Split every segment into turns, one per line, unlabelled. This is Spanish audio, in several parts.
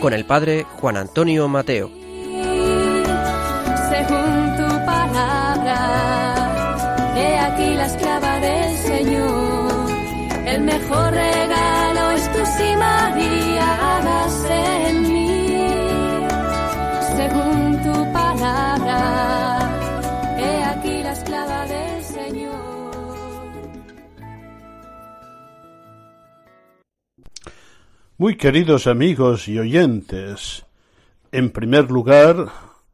Con el padre Juan Antonio Mateo.
Según tu palabra, he aquí la esclava del Señor. El mejor regalo
Muy queridos amigos y oyentes, en primer lugar,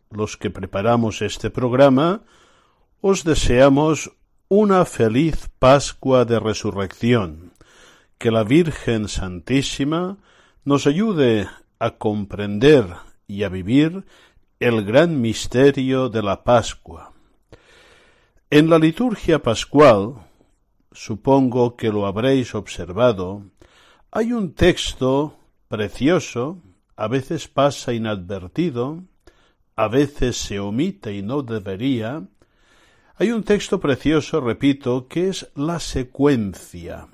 los que preparamos este programa, os deseamos una feliz Pascua de Resurrección, que la Virgen Santísima nos ayude a comprender y a vivir el gran misterio de la Pascua. En la liturgia pascual, supongo que lo habréis observado, hay un texto precioso, a veces pasa inadvertido, a veces se omite y no debería. Hay un texto precioso, repito, que es la secuencia,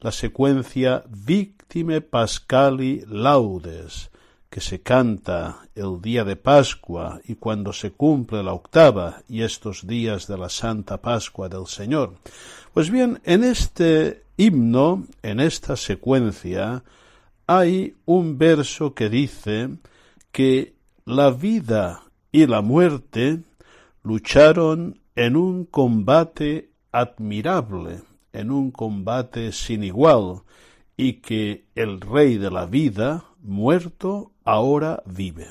la secuencia Victime Pascali Laudes, que se canta el día de Pascua y cuando se cumple la octava y estos días de la Santa Pascua del Señor. Pues bien, en este himno, en esta secuencia, hay un verso que dice que la vida y la muerte lucharon en un combate admirable, en un combate sin igual, y que el Rey de la vida, muerto, ahora vive.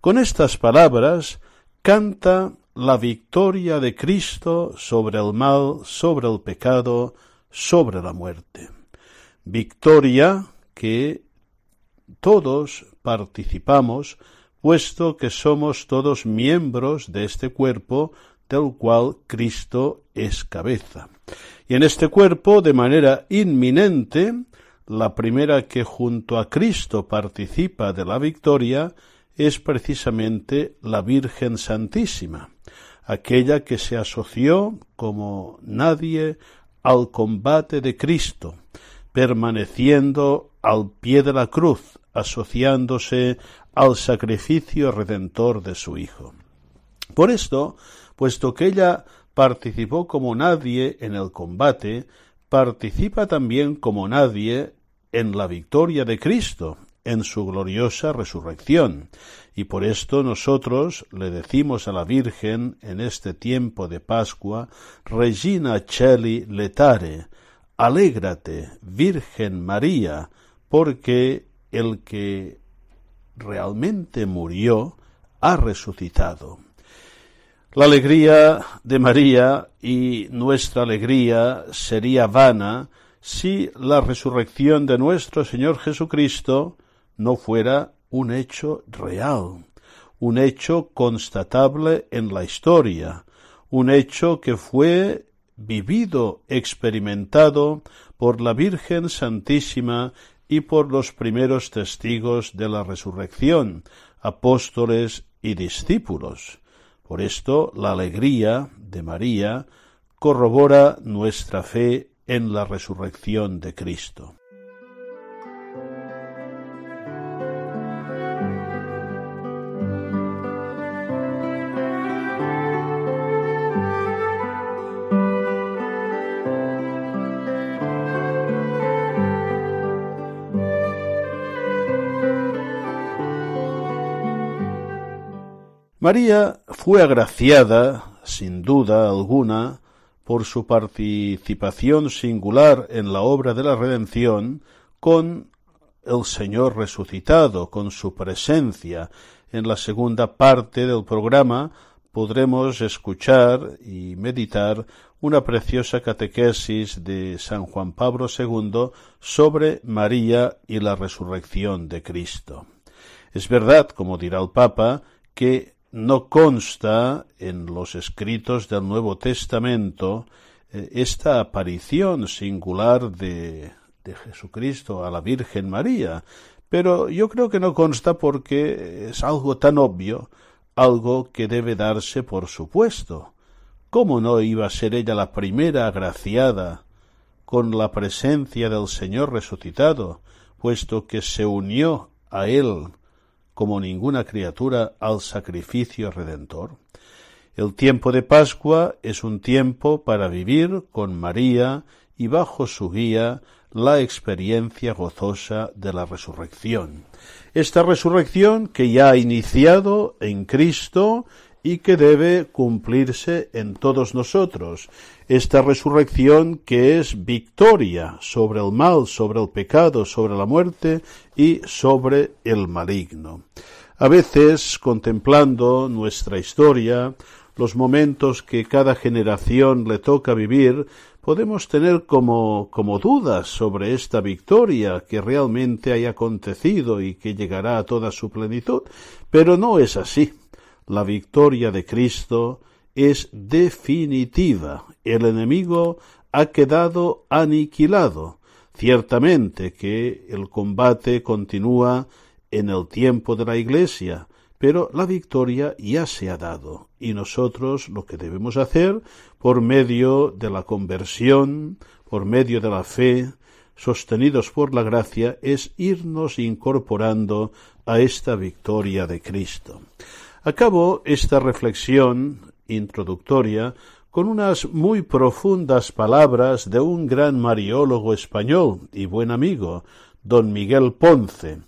Con estas palabras canta la victoria de Cristo sobre el mal, sobre el pecado, sobre la muerte. Victoria que todos participamos, puesto que somos todos miembros de este cuerpo del cual Cristo es cabeza. Y en este cuerpo, de manera inminente, la primera que junto a Cristo participa de la victoria es precisamente la Virgen Santísima, aquella que se asoció como nadie al combate de Cristo, permaneciendo al pie de la cruz, asociándose al sacrificio redentor de su Hijo. Por esto, puesto que ella participó como nadie en el combate, participa también como nadie en la victoria de Cristo, en su gloriosa resurrección. Y por esto nosotros le decimos a la Virgen en este tiempo de Pascua, Regina Cheli letare, alégrate, Virgen María, porque el que realmente murió ha resucitado. La alegría de María y nuestra alegría sería vana si la resurrección de nuestro Señor Jesucristo no fuera un hecho real, un hecho constatable en la historia, un hecho que fue vivido, experimentado por la Virgen Santísima y por los primeros testigos de la resurrección, apóstoles y discípulos. Por esto la alegría de María corrobora nuestra fe en la resurrección de Cristo. María fue agraciada, sin duda alguna, por su participación singular en la obra de la redención con el Señor resucitado, con su presencia. En la segunda parte del programa podremos escuchar y meditar una preciosa catequesis de San Juan Pablo II sobre María y la resurrección de Cristo. Es verdad, como dirá el Papa, que no consta en los escritos del Nuevo Testamento eh, esta aparición singular de, de Jesucristo a la Virgen María, pero yo creo que no consta porque es algo tan obvio, algo que debe darse por supuesto. ¿Cómo no iba a ser ella la primera agraciada con la presencia del Señor resucitado, puesto que se unió a Él como ninguna criatura al sacrificio redentor? El tiempo de Pascua es un tiempo para vivir con María y bajo su guía la experiencia gozosa de la resurrección. Esta resurrección que ya ha iniciado en Cristo y que debe cumplirse en todos nosotros. Esta resurrección que es victoria sobre el mal, sobre el pecado, sobre la muerte y sobre el maligno. A veces, contemplando nuestra historia, los momentos que cada generación le toca vivir, podemos tener como, como dudas sobre esta victoria que realmente haya acontecido y que llegará a toda su plenitud, pero no es así la victoria de Cristo es definitiva. El enemigo ha quedado aniquilado. Ciertamente que el combate continúa en el tiempo de la Iglesia, pero la victoria ya se ha dado y nosotros lo que debemos hacer por medio de la conversión, por medio de la fe, sostenidos por la gracia, es irnos incorporando a esta victoria de Cristo. Acabo esta reflexión introductoria con unas muy profundas palabras de un gran mariólogo español y buen amigo, don Miguel Ponce,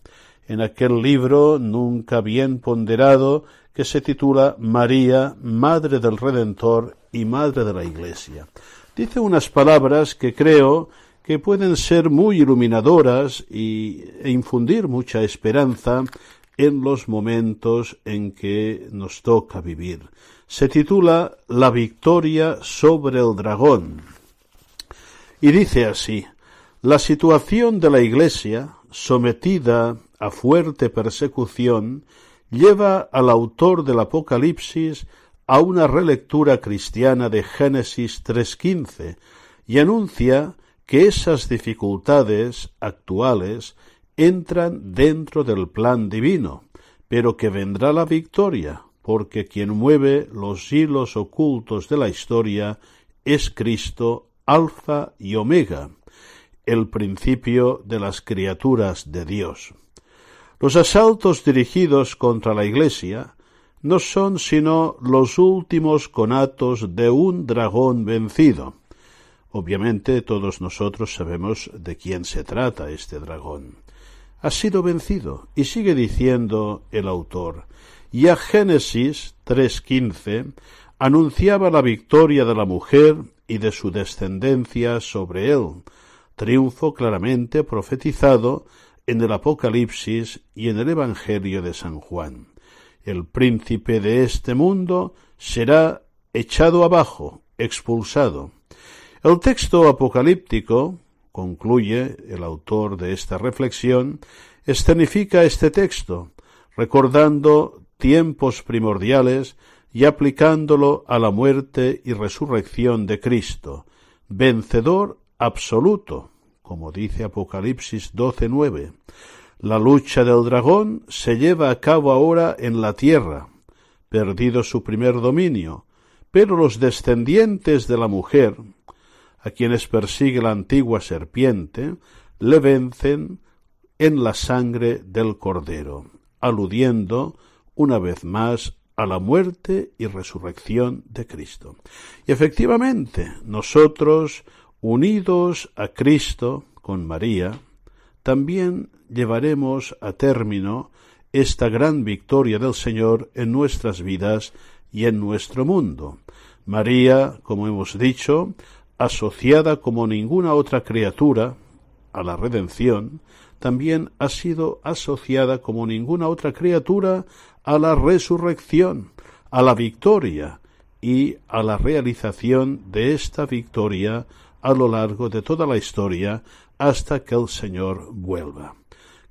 en aquel libro nunca bien ponderado que se titula María, Madre del Redentor y Madre de la Iglesia. Dice unas palabras que creo que pueden ser muy iluminadoras y, e infundir mucha esperanza en los momentos en que nos toca vivir. Se titula La victoria sobre el dragón. Y dice así, la situación de la Iglesia, sometida a fuerte persecución, lleva al autor del Apocalipsis a una relectura cristiana de Génesis 3.15 y anuncia que esas dificultades actuales entran dentro del plan divino, pero que vendrá la victoria, porque quien mueve los hilos ocultos de la historia es Cristo, Alfa y Omega, el principio de las criaturas de Dios. Los asaltos dirigidos contra la Iglesia no son sino los últimos conatos de un dragón vencido. Obviamente todos nosotros sabemos de quién se trata este dragón ha sido vencido. Y sigue diciendo el autor, y a Génesis 3.15 anunciaba la victoria de la mujer y de su descendencia sobre él, triunfo claramente profetizado en el Apocalipsis y en el Evangelio de San Juan. El príncipe de este mundo será echado abajo, expulsado. El texto apocalíptico concluye el autor de esta reflexión, escenifica este texto, recordando tiempos primordiales y aplicándolo a la muerte y resurrección de Cristo, vencedor absoluto, como dice Apocalipsis 12:9. La lucha del dragón se lleva a cabo ahora en la tierra, perdido su primer dominio, pero los descendientes de la mujer, a quienes persigue la antigua serpiente, le vencen en la sangre del Cordero, aludiendo una vez más a la muerte y resurrección de Cristo. Y efectivamente, nosotros, unidos a Cristo con María, también llevaremos a término esta gran victoria del Señor en nuestras vidas y en nuestro mundo. María, como hemos dicho, asociada como ninguna otra criatura a la redención, también ha sido asociada como ninguna otra criatura a la resurrección, a la victoria y a la realización de esta victoria a lo largo de toda la historia hasta que el Señor vuelva.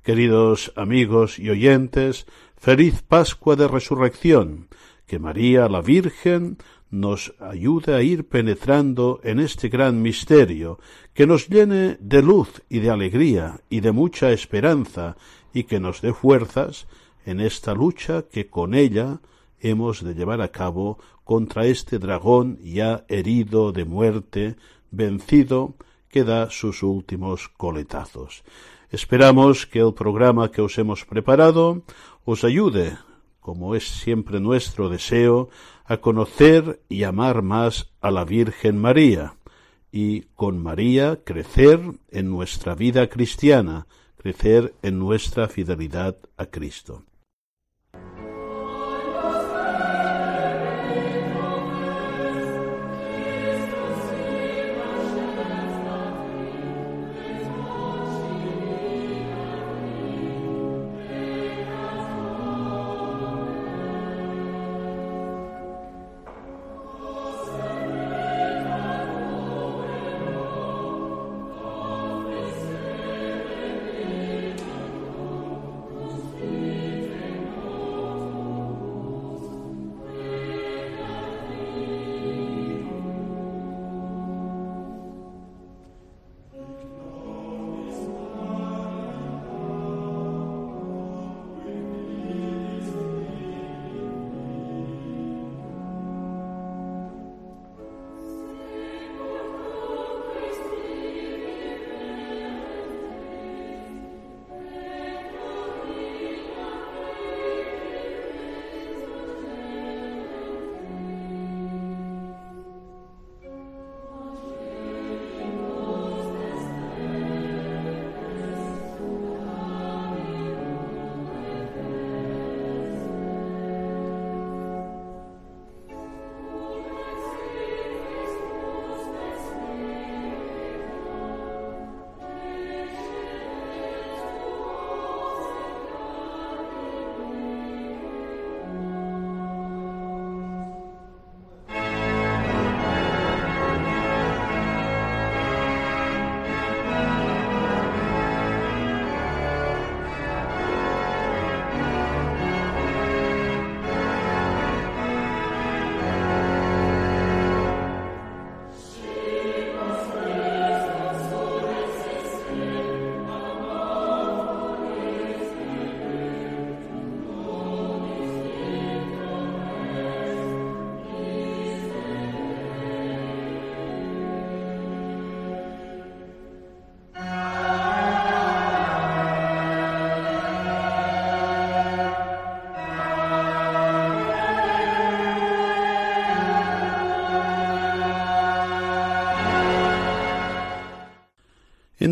Queridos amigos y oyentes, feliz Pascua de Resurrección, que María la Virgen nos ayude a ir penetrando en este gran misterio, que nos llene de luz y de alegría y de mucha esperanza, y que nos dé fuerzas en esta lucha que con ella hemos de llevar a cabo contra este dragón ya herido de muerte, vencido, que da sus últimos coletazos. Esperamos que el programa que os hemos preparado os ayude, como es siempre nuestro deseo, a conocer y amar más a la Virgen María, y con María crecer en nuestra vida cristiana, crecer en nuestra fidelidad a Cristo.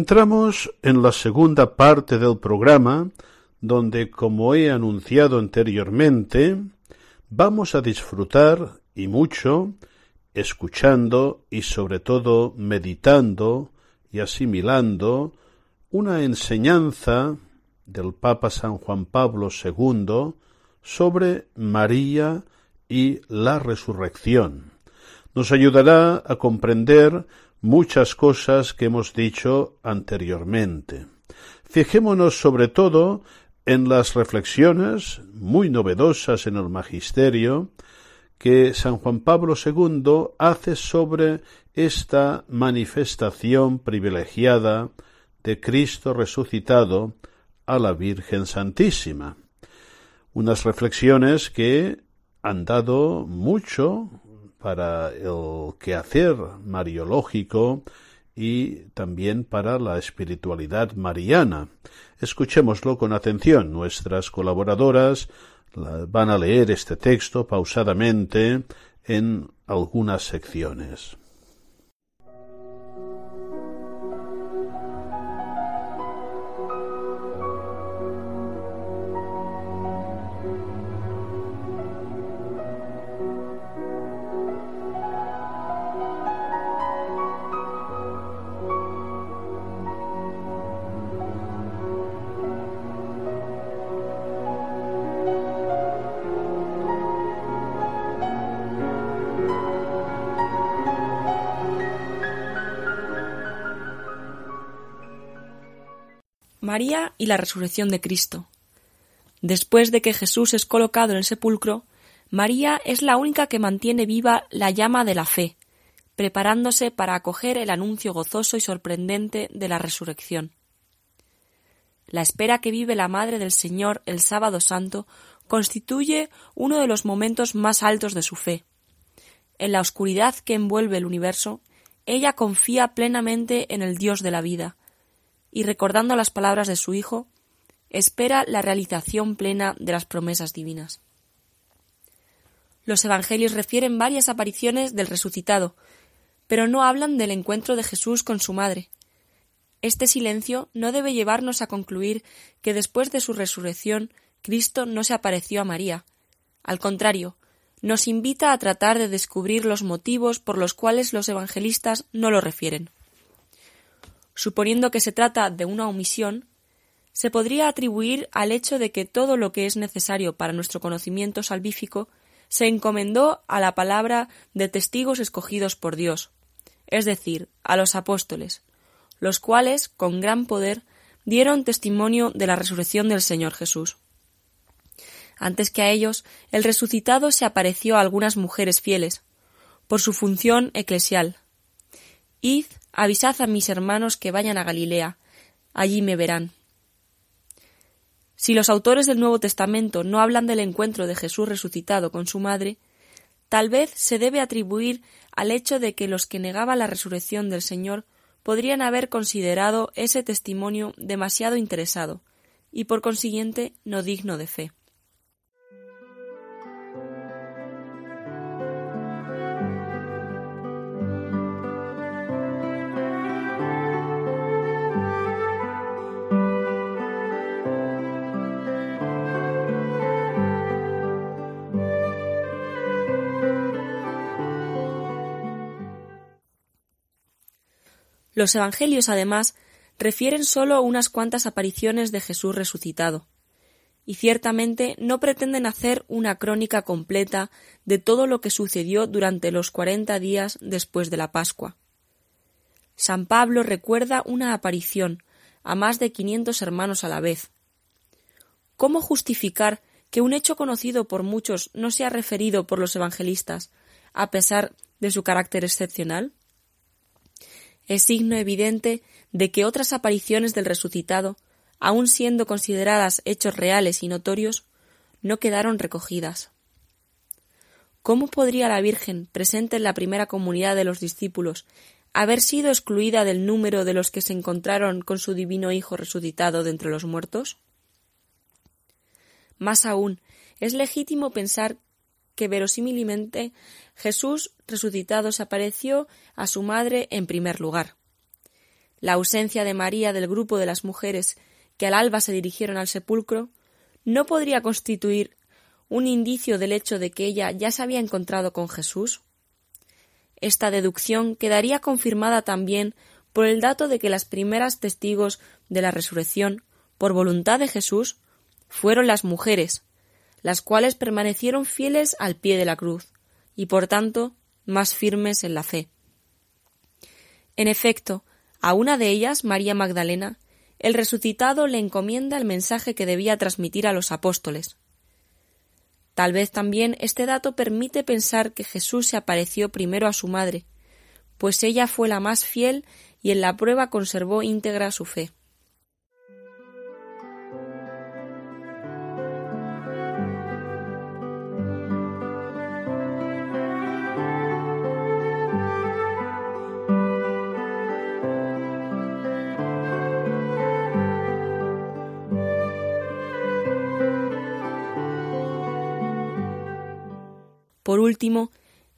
Entramos en la segunda parte del programa, donde, como he anunciado anteriormente, vamos a disfrutar y mucho, escuchando y sobre todo meditando y asimilando una enseñanza del Papa San Juan Pablo II sobre María y la resurrección. Nos ayudará a comprender muchas cosas que hemos dicho anteriormente. Fijémonos sobre todo en las reflexiones muy novedosas en el magisterio que San Juan Pablo II hace sobre esta manifestación privilegiada de Cristo resucitado a la Virgen Santísima. Unas reflexiones que han dado mucho para el quehacer mariológico y también para la espiritualidad mariana. Escuchémoslo con atención. Nuestras colaboradoras van a leer este texto pausadamente en algunas secciones.
María y la resurrección de Cristo. Después de que Jesús es colocado en el sepulcro, María es la única que mantiene viva la llama de la fe, preparándose para acoger el anuncio gozoso y sorprendente de la resurrección. La espera que vive la Madre del Señor el sábado santo constituye uno de los momentos más altos de su fe. En la oscuridad que envuelve el universo, ella confía plenamente en el Dios de la vida, y recordando las palabras de su Hijo, espera la realización plena de las promesas divinas. Los evangelios refieren varias apariciones del resucitado, pero no hablan del encuentro de Jesús con su madre. Este silencio no debe llevarnos a concluir que después de su resurrección Cristo no se apareció a María. Al contrario, nos invita a tratar de descubrir los motivos por los cuales los evangelistas no lo refieren. Suponiendo que se trata de una omisión, se podría atribuir al hecho de que todo lo que es necesario para nuestro conocimiento salvífico se encomendó a la palabra de testigos escogidos por Dios, es decir, a los apóstoles, los cuales, con gran poder, dieron testimonio de la resurrección del Señor Jesús. Antes que a ellos, el resucitado se apareció a algunas mujeres fieles, por su función eclesial. Id, avisad a mis hermanos que vayan a Galilea, allí me verán. Si los autores del Nuevo Testamento no hablan del encuentro de Jesús resucitado con su madre, tal vez se debe atribuir al hecho de que los que negaban la resurrección del Señor podrían haber considerado ese testimonio demasiado interesado y por consiguiente no digno de fe. Los Evangelios, además, refieren sólo unas cuantas apariciones de Jesús resucitado, y ciertamente no pretenden hacer una crónica completa de todo lo que sucedió durante los cuarenta días después de la Pascua. San Pablo recuerda una aparición a más de quinientos hermanos a la vez. ¿Cómo justificar que un hecho conocido por muchos no sea referido por los evangelistas, a pesar de su carácter excepcional? Es signo evidente de que otras apariciones del resucitado, aun siendo consideradas hechos reales y notorios, no quedaron recogidas. ¿Cómo podría la Virgen, presente en la primera comunidad de los discípulos, haber sido excluida del número de los que se encontraron con su divino Hijo resucitado de entre los muertos? Más aún, es legítimo pensar que verosímilmente Jesús resucitado se apareció a su madre en primer lugar. La ausencia de María del grupo de las mujeres que al alba se dirigieron al sepulcro no podría constituir un indicio del hecho de que ella ya se había encontrado con Jesús. Esta deducción quedaría confirmada también por el dato de que las primeras testigos de la resurrección, por voluntad de Jesús, fueron las mujeres, las cuales permanecieron fieles al pie de la cruz, y por tanto más firmes en la fe. En efecto, a una de ellas, María Magdalena, el resucitado le encomienda el mensaje que debía transmitir a los apóstoles. Tal vez también este dato permite pensar que Jesús se apareció primero a su madre, pues ella fue la más fiel y en la prueba conservó íntegra su fe. Por último,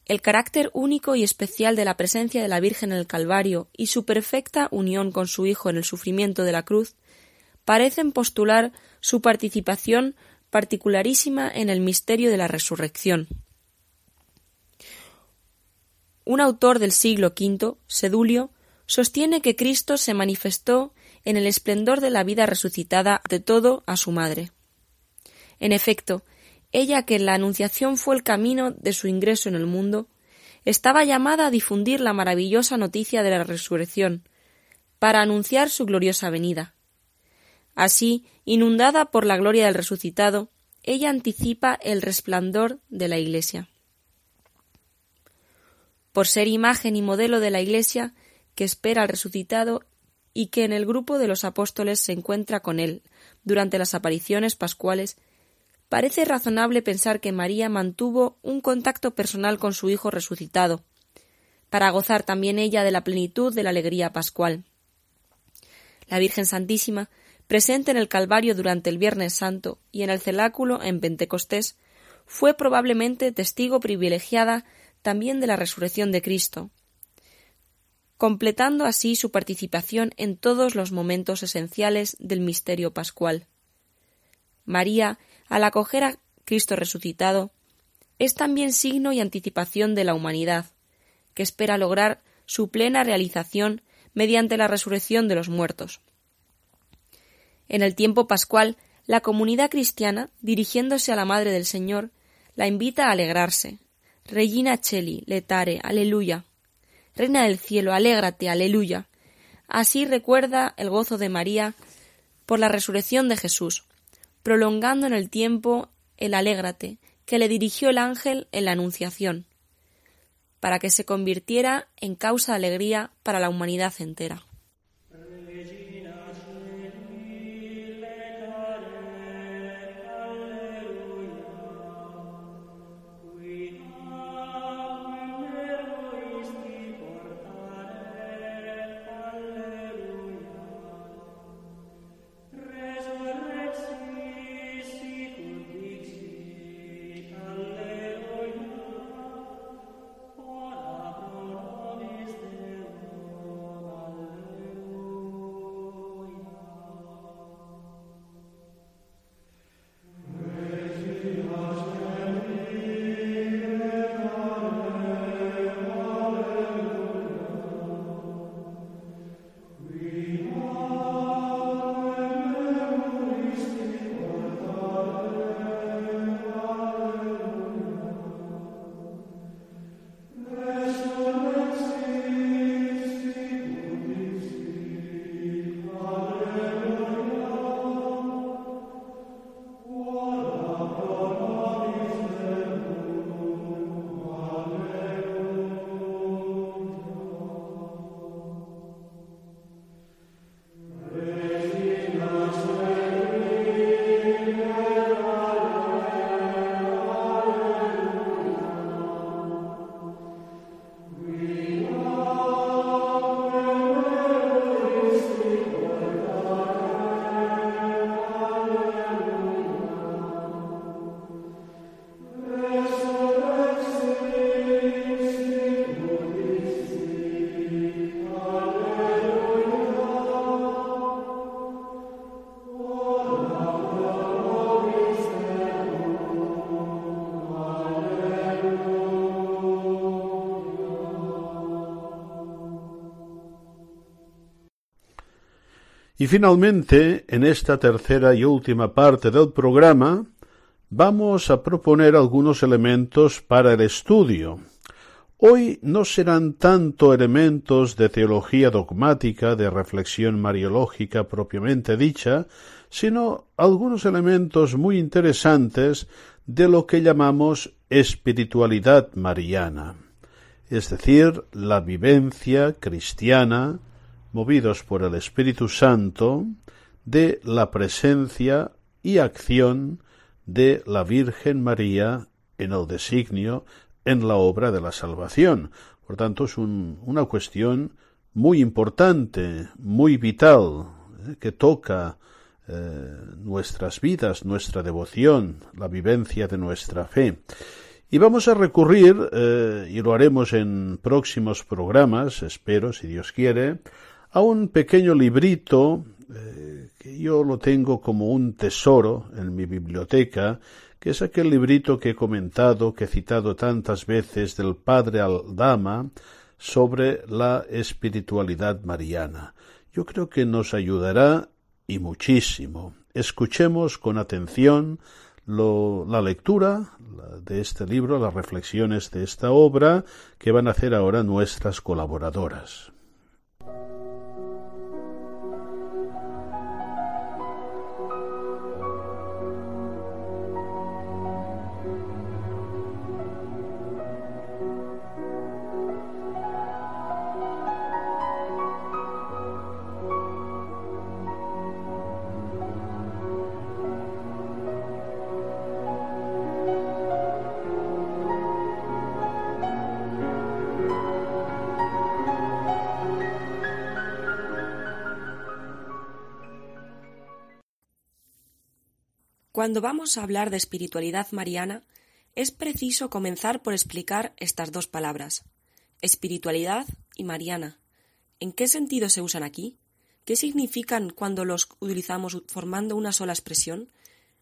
el carácter único y especial de la presencia de la Virgen en el Calvario y su perfecta unión con su Hijo en el sufrimiento de la cruz parecen postular su participación particularísima en el misterio de la resurrección. Un autor del siglo V, Sedulio, sostiene que Cristo se manifestó en el esplendor de la vida resucitada de todo a su madre. En efecto, ella que en la Anunciación fue el camino de su ingreso en el mundo, estaba llamada a difundir la maravillosa noticia de la resurrección, para anunciar su gloriosa venida. Así, inundada por la gloria del resucitado, ella anticipa el resplandor de la Iglesia. Por ser imagen y modelo de la Iglesia que espera al resucitado y que en el grupo de los apóstoles se encuentra con él durante las apariciones pascuales, parece razonable pensar que María mantuvo un contacto personal con su Hijo resucitado, para gozar también ella de la plenitud de la alegría pascual. La Virgen Santísima, presente en el Calvario durante el Viernes Santo y en el celáculo en Pentecostés, fue probablemente testigo privilegiada también de la resurrección de Cristo, completando así su participación en todos los momentos esenciales del misterio pascual. María, al acoger a Cristo resucitado, es también signo y anticipación de la humanidad, que espera lograr su plena realización mediante la resurrección de los muertos. En el tiempo pascual, la comunidad cristiana, dirigiéndose a la Madre del Señor, la invita a alegrarse. Regina Cheli, letare, aleluya. Reina del cielo, alégrate, aleluya. Así recuerda el gozo de María por la resurrección de Jesús, prolongando en el tiempo el alégrate que le dirigió el ángel en la Anunciación para que se convirtiera en causa de alegría para la humanidad entera.
Y finalmente, en esta tercera y última parte del programa, vamos a proponer algunos elementos para el estudio. Hoy no serán tanto elementos de teología dogmática, de reflexión mariológica propiamente dicha, sino algunos elementos muy interesantes de lo que llamamos espiritualidad mariana, es decir, la vivencia cristiana movidos por el Espíritu Santo, de la presencia y acción de la Virgen María en el designio, en la obra de la salvación. Por tanto, es una cuestión muy importante, muy vital, eh, que toca eh, nuestras vidas, nuestra devoción, la vivencia de nuestra fe. Y vamos a recurrir, eh, y lo haremos en próximos programas, espero, si Dios quiere, a un pequeño librito eh, que yo lo tengo como un tesoro en mi biblioteca, que es aquel librito que he comentado, que he citado tantas veces del padre Aldama sobre la espiritualidad mariana. Yo creo que nos ayudará y muchísimo. Escuchemos con atención la lectura de este libro, las reflexiones de esta obra que van a hacer ahora nuestras colaboradoras.
Cuando vamos a hablar de espiritualidad mariana, es preciso comenzar por explicar estas dos palabras, espiritualidad y mariana. ¿En qué sentido se usan aquí? ¿Qué significan cuando los utilizamos formando una sola expresión?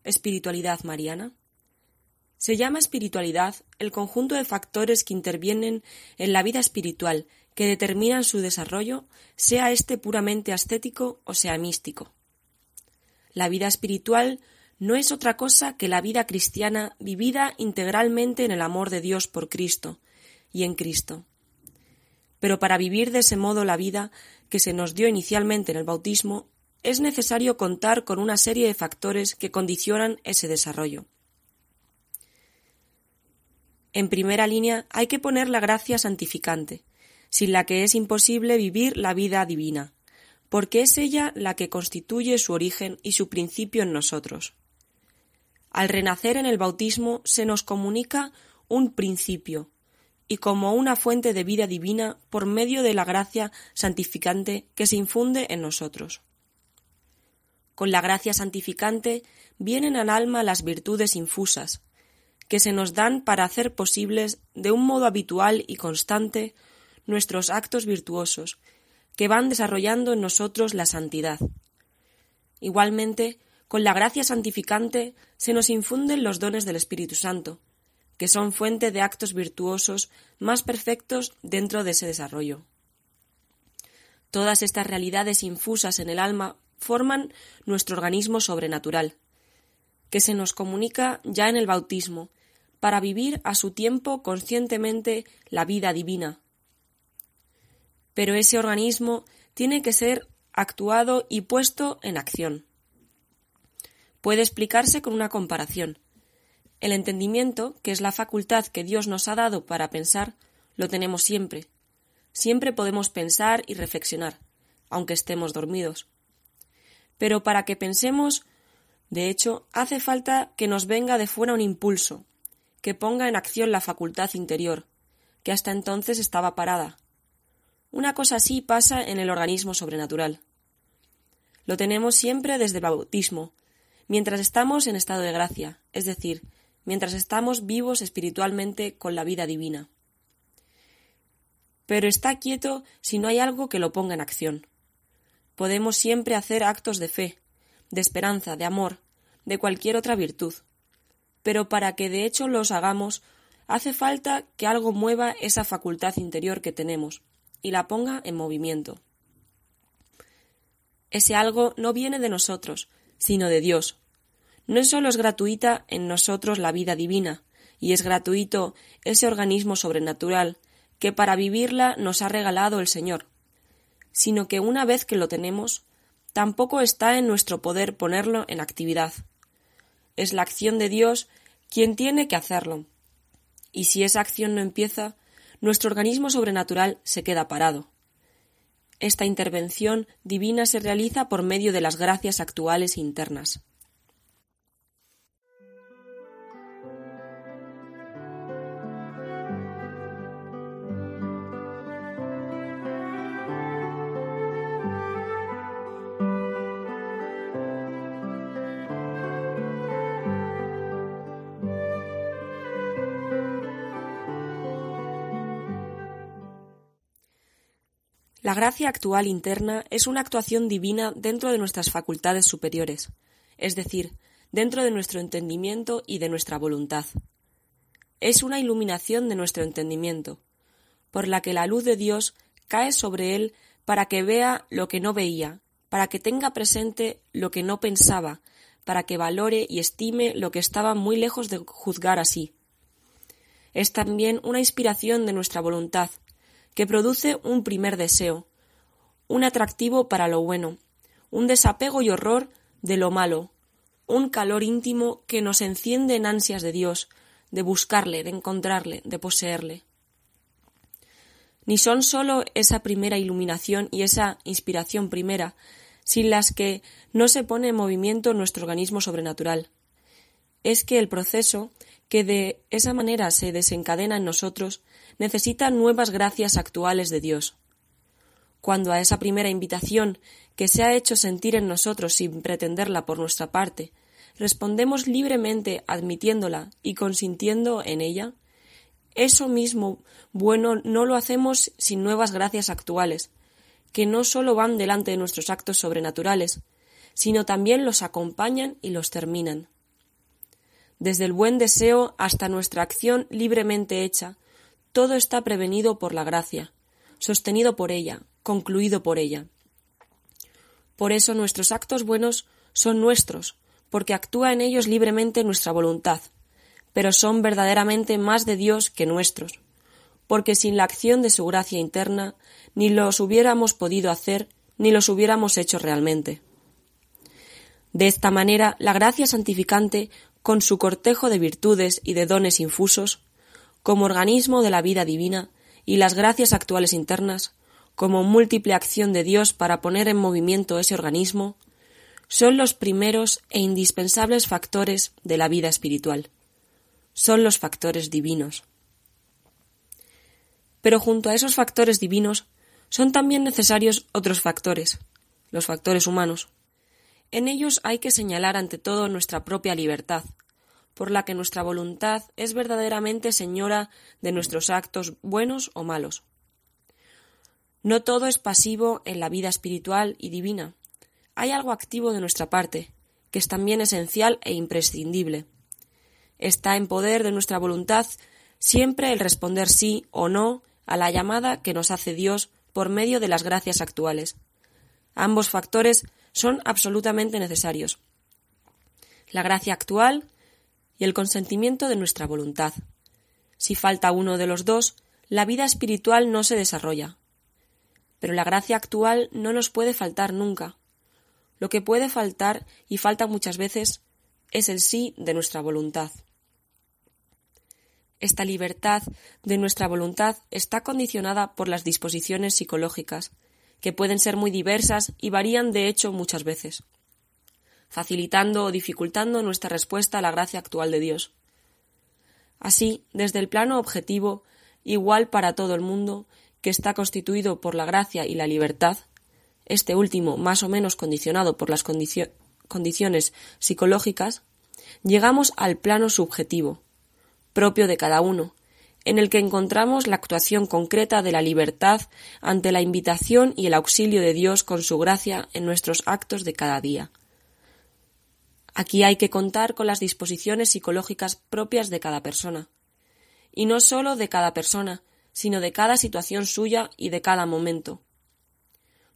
Espiritualidad mariana. Se llama espiritualidad el conjunto de factores que intervienen en la vida espiritual que determinan su desarrollo, sea éste puramente ascético o sea místico. La vida espiritual no es otra cosa que la vida cristiana vivida integralmente en el amor de Dios por Cristo y en Cristo. Pero para vivir de ese modo la vida que se nos dio inicialmente en el bautismo, es necesario contar con una serie de factores que condicionan ese desarrollo. En primera línea hay que poner la gracia santificante, sin la que es imposible vivir la vida divina, porque es ella la que constituye su origen y su principio en nosotros. Al renacer en el bautismo se nos comunica un principio, y como una fuente de vida divina por medio de la gracia santificante que se infunde en nosotros. Con la gracia santificante vienen al alma las virtudes infusas, que se nos dan para hacer posibles de un modo habitual y constante nuestros actos virtuosos, que van desarrollando en nosotros la santidad. Igualmente, con la gracia santificante se nos infunden los dones del Espíritu Santo, que son fuente de actos virtuosos más perfectos dentro de ese desarrollo. Todas estas realidades infusas en el alma forman nuestro organismo sobrenatural, que se nos comunica ya en el bautismo, para vivir a su tiempo conscientemente la vida divina. Pero ese organismo tiene que ser actuado y puesto en acción. Puede explicarse con una comparación. El entendimiento, que es la facultad que Dios nos ha dado para pensar, lo tenemos siempre. Siempre podemos pensar y reflexionar, aunque estemos dormidos. Pero para que pensemos, de hecho, hace falta que nos venga de fuera un impulso, que ponga en acción la facultad interior, que hasta entonces estaba parada. Una cosa así pasa en el organismo sobrenatural. Lo tenemos siempre desde el bautismo, mientras estamos en estado de gracia, es decir, mientras estamos vivos espiritualmente con la vida divina. Pero está quieto si no hay algo que lo ponga en acción. Podemos siempre hacer actos de fe, de esperanza, de amor, de cualquier otra virtud. Pero para que de hecho los hagamos, hace falta que algo mueva esa facultad interior que tenemos y la ponga en movimiento. Ese algo no viene de nosotros, sino de Dios, no solo es gratuita en nosotros la vida divina, y es gratuito ese organismo sobrenatural que para vivirla nos ha regalado el Señor, sino que una vez que lo tenemos, tampoco está en nuestro poder ponerlo en actividad. Es la acción de Dios quien tiene que hacerlo. Y si esa acción no empieza, nuestro organismo sobrenatural se queda parado. Esta intervención divina se realiza por medio de las gracias actuales internas. La gracia actual interna es una actuación divina dentro de nuestras facultades superiores, es decir, dentro de nuestro entendimiento y de nuestra voluntad. Es una iluminación de nuestro entendimiento, por la que la luz de Dios cae sobre él para que vea lo que no veía, para que tenga presente lo que no pensaba, para que valore y estime lo que estaba muy lejos de juzgar así. Es también una inspiración de nuestra voluntad, que produce un primer deseo, un atractivo para lo bueno, un desapego y horror de lo malo, un calor íntimo que nos enciende en ansias de Dios, de buscarle, de encontrarle, de poseerle. Ni son sólo esa primera iluminación y esa inspiración primera, sin las que no se pone en movimiento nuestro organismo sobrenatural. Es que el proceso que de esa manera se desencadena en nosotros necesita nuevas gracias actuales de Dios. Cuando a esa primera invitación que se ha hecho sentir en nosotros sin pretenderla por nuestra parte, respondemos libremente admitiéndola y consintiendo en ella, eso mismo bueno no lo hacemos sin nuevas gracias actuales, que no sólo van delante de nuestros actos sobrenaturales, sino también los acompañan y los terminan. Desde el buen deseo hasta nuestra acción libremente hecha, todo está prevenido por la gracia, sostenido por ella, concluido por ella. Por eso nuestros actos buenos son nuestros, porque actúa en ellos libremente nuestra voluntad, pero son verdaderamente más de Dios que nuestros, porque sin la acción de su gracia interna ni los hubiéramos podido hacer ni los hubiéramos hecho realmente. De esta manera, la gracia santificante, con su cortejo de virtudes y de dones infusos, como organismo de la vida divina, y las gracias actuales internas, como múltiple acción de Dios para poner en movimiento ese organismo, son los primeros e indispensables factores de la vida espiritual. Son los factores divinos. Pero junto a esos factores divinos son también necesarios otros factores, los factores humanos. En ellos hay que señalar ante todo nuestra propia libertad, por la que nuestra voluntad es verdaderamente señora de nuestros actos buenos o malos. No todo es pasivo en la vida espiritual y divina. Hay algo activo de nuestra parte, que es también esencial e imprescindible. Está en poder de nuestra voluntad siempre el responder sí o no a la llamada que nos hace Dios por medio de las gracias actuales. Ambos factores son absolutamente necesarios. La gracia actual y el consentimiento de nuestra voluntad. Si falta uno de los dos, la vida espiritual no se desarrolla. Pero la gracia actual no nos puede faltar nunca. Lo que puede faltar, y falta muchas veces, es el sí de nuestra voluntad. Esta libertad de nuestra voluntad está condicionada por las disposiciones psicológicas, que pueden ser muy diversas y varían de hecho muchas veces facilitando o dificultando nuestra respuesta a la gracia actual de Dios. Así, desde el plano objetivo, igual para todo el mundo, que está constituido por la gracia y la libertad, este último más o menos condicionado por las condiciones psicológicas, llegamos al plano subjetivo, propio de cada uno, en el que encontramos la actuación concreta de la libertad ante la invitación y el auxilio de Dios con su gracia en nuestros actos de cada día. Aquí hay que contar con las disposiciones psicológicas propias de cada persona. Y no sólo de cada persona, sino de cada situación suya y de cada momento.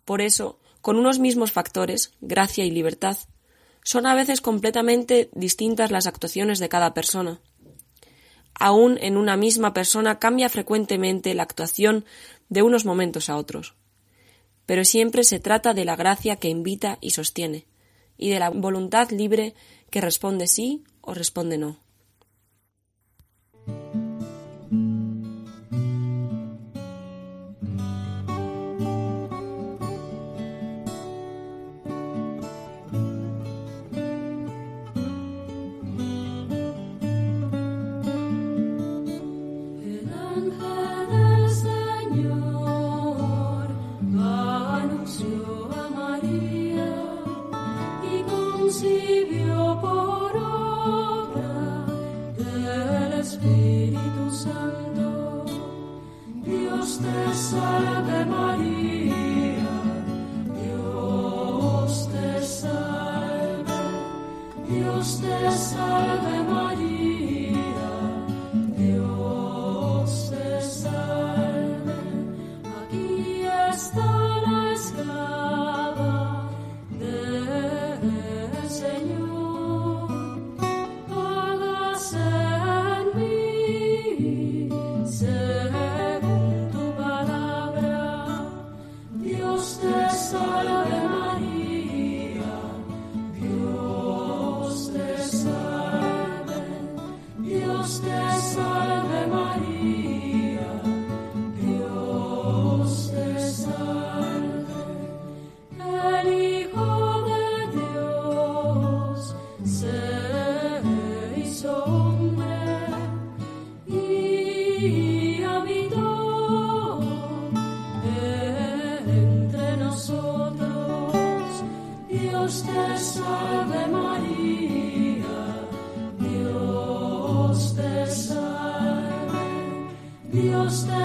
Por eso, con unos mismos factores, gracia y libertad, son a veces completamente distintas las actuaciones de cada persona. Aún en una misma persona cambia frecuentemente la actuación de unos momentos a otros. Pero siempre se trata de la gracia que invita y sostiene, y de la voluntad libre que responde sí o responde no.
principio por obra del Espíritu Santo. Dios te salve María, Dios te salve, Dios te salve.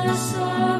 Yes,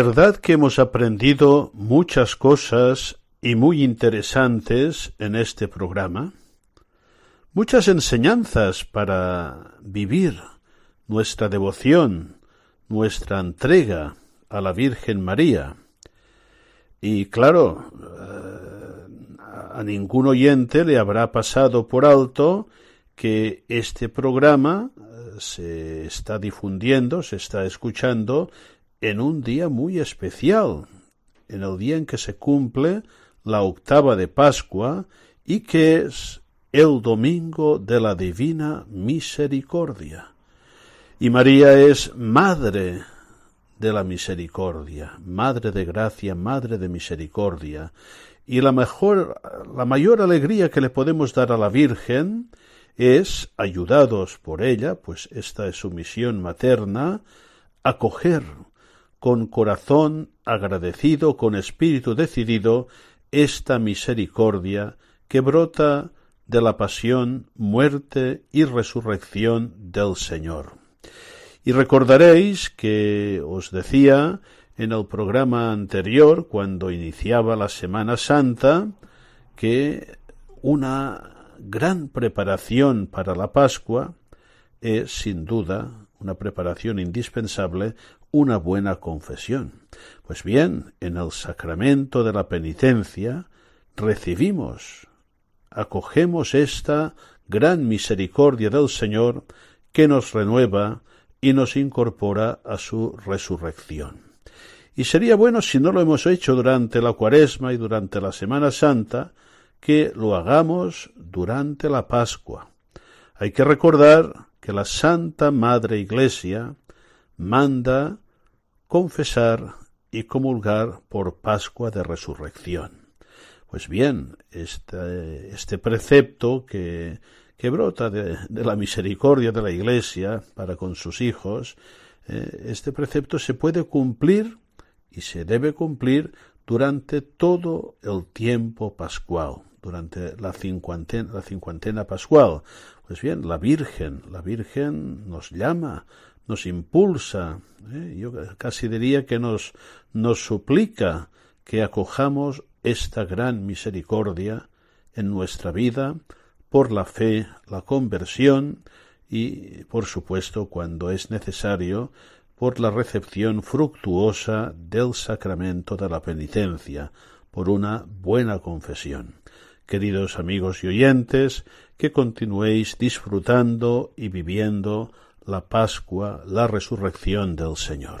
Verdad que hemos aprendido muchas cosas y muy interesantes en este programa, muchas enseñanzas para vivir nuestra devoción, nuestra entrega a la Virgen María. Y claro, eh, a ningún oyente le habrá pasado por alto que este programa eh, se está difundiendo, se está escuchando en un día muy especial, en el día en que se cumple la octava de Pascua y que es el domingo de la Divina Misericordia. Y María es Madre de la Misericordia, Madre de Gracia, Madre de Misericordia. Y la mejor, la mayor alegría que le podemos dar a la Virgen es, ayudados por ella, pues esta es su misión materna, acoger con corazón agradecido, con espíritu decidido, esta misericordia que brota de la pasión, muerte y resurrección del Señor. Y recordaréis que os decía en el programa anterior, cuando iniciaba la Semana Santa, que una gran preparación para la Pascua es, sin duda, una preparación indispensable, una buena confesión. Pues bien, en el sacramento de la penitencia recibimos, acogemos esta gran misericordia del Señor que nos renueva y nos incorpora a su resurrección. Y sería bueno, si no lo hemos hecho durante la cuaresma y durante la Semana Santa, que lo hagamos durante la Pascua. Hay que recordar que la Santa Madre Iglesia manda confesar y comulgar por Pascua de Resurrección. Pues bien, este, este precepto que, que brota de, la misericordia de la Iglesia para con sus hijos, eh, este precepto se puede cumplir y se debe cumplir durante todo el tiempo pascual, durante la cincuantena, la pascual. Pues bien, la Virgen, la Virgen nos llama, nos impulsa, ¿eh? yo casi diría que nos, nos suplica que acojamos esta gran misericordia en nuestra vida por la fe, la conversión y, por supuesto, cuando es necesario, por la recepción fructuosa del sacramento de la penitencia, por una buena confesión. Queridos amigos y oyentes, que continuéis disfrutando y viviendo la Pascua, la resurrección del Señor.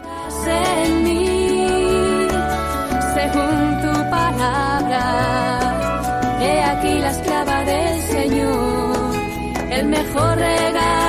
Aquí la esclava del Señor. El mejor regalo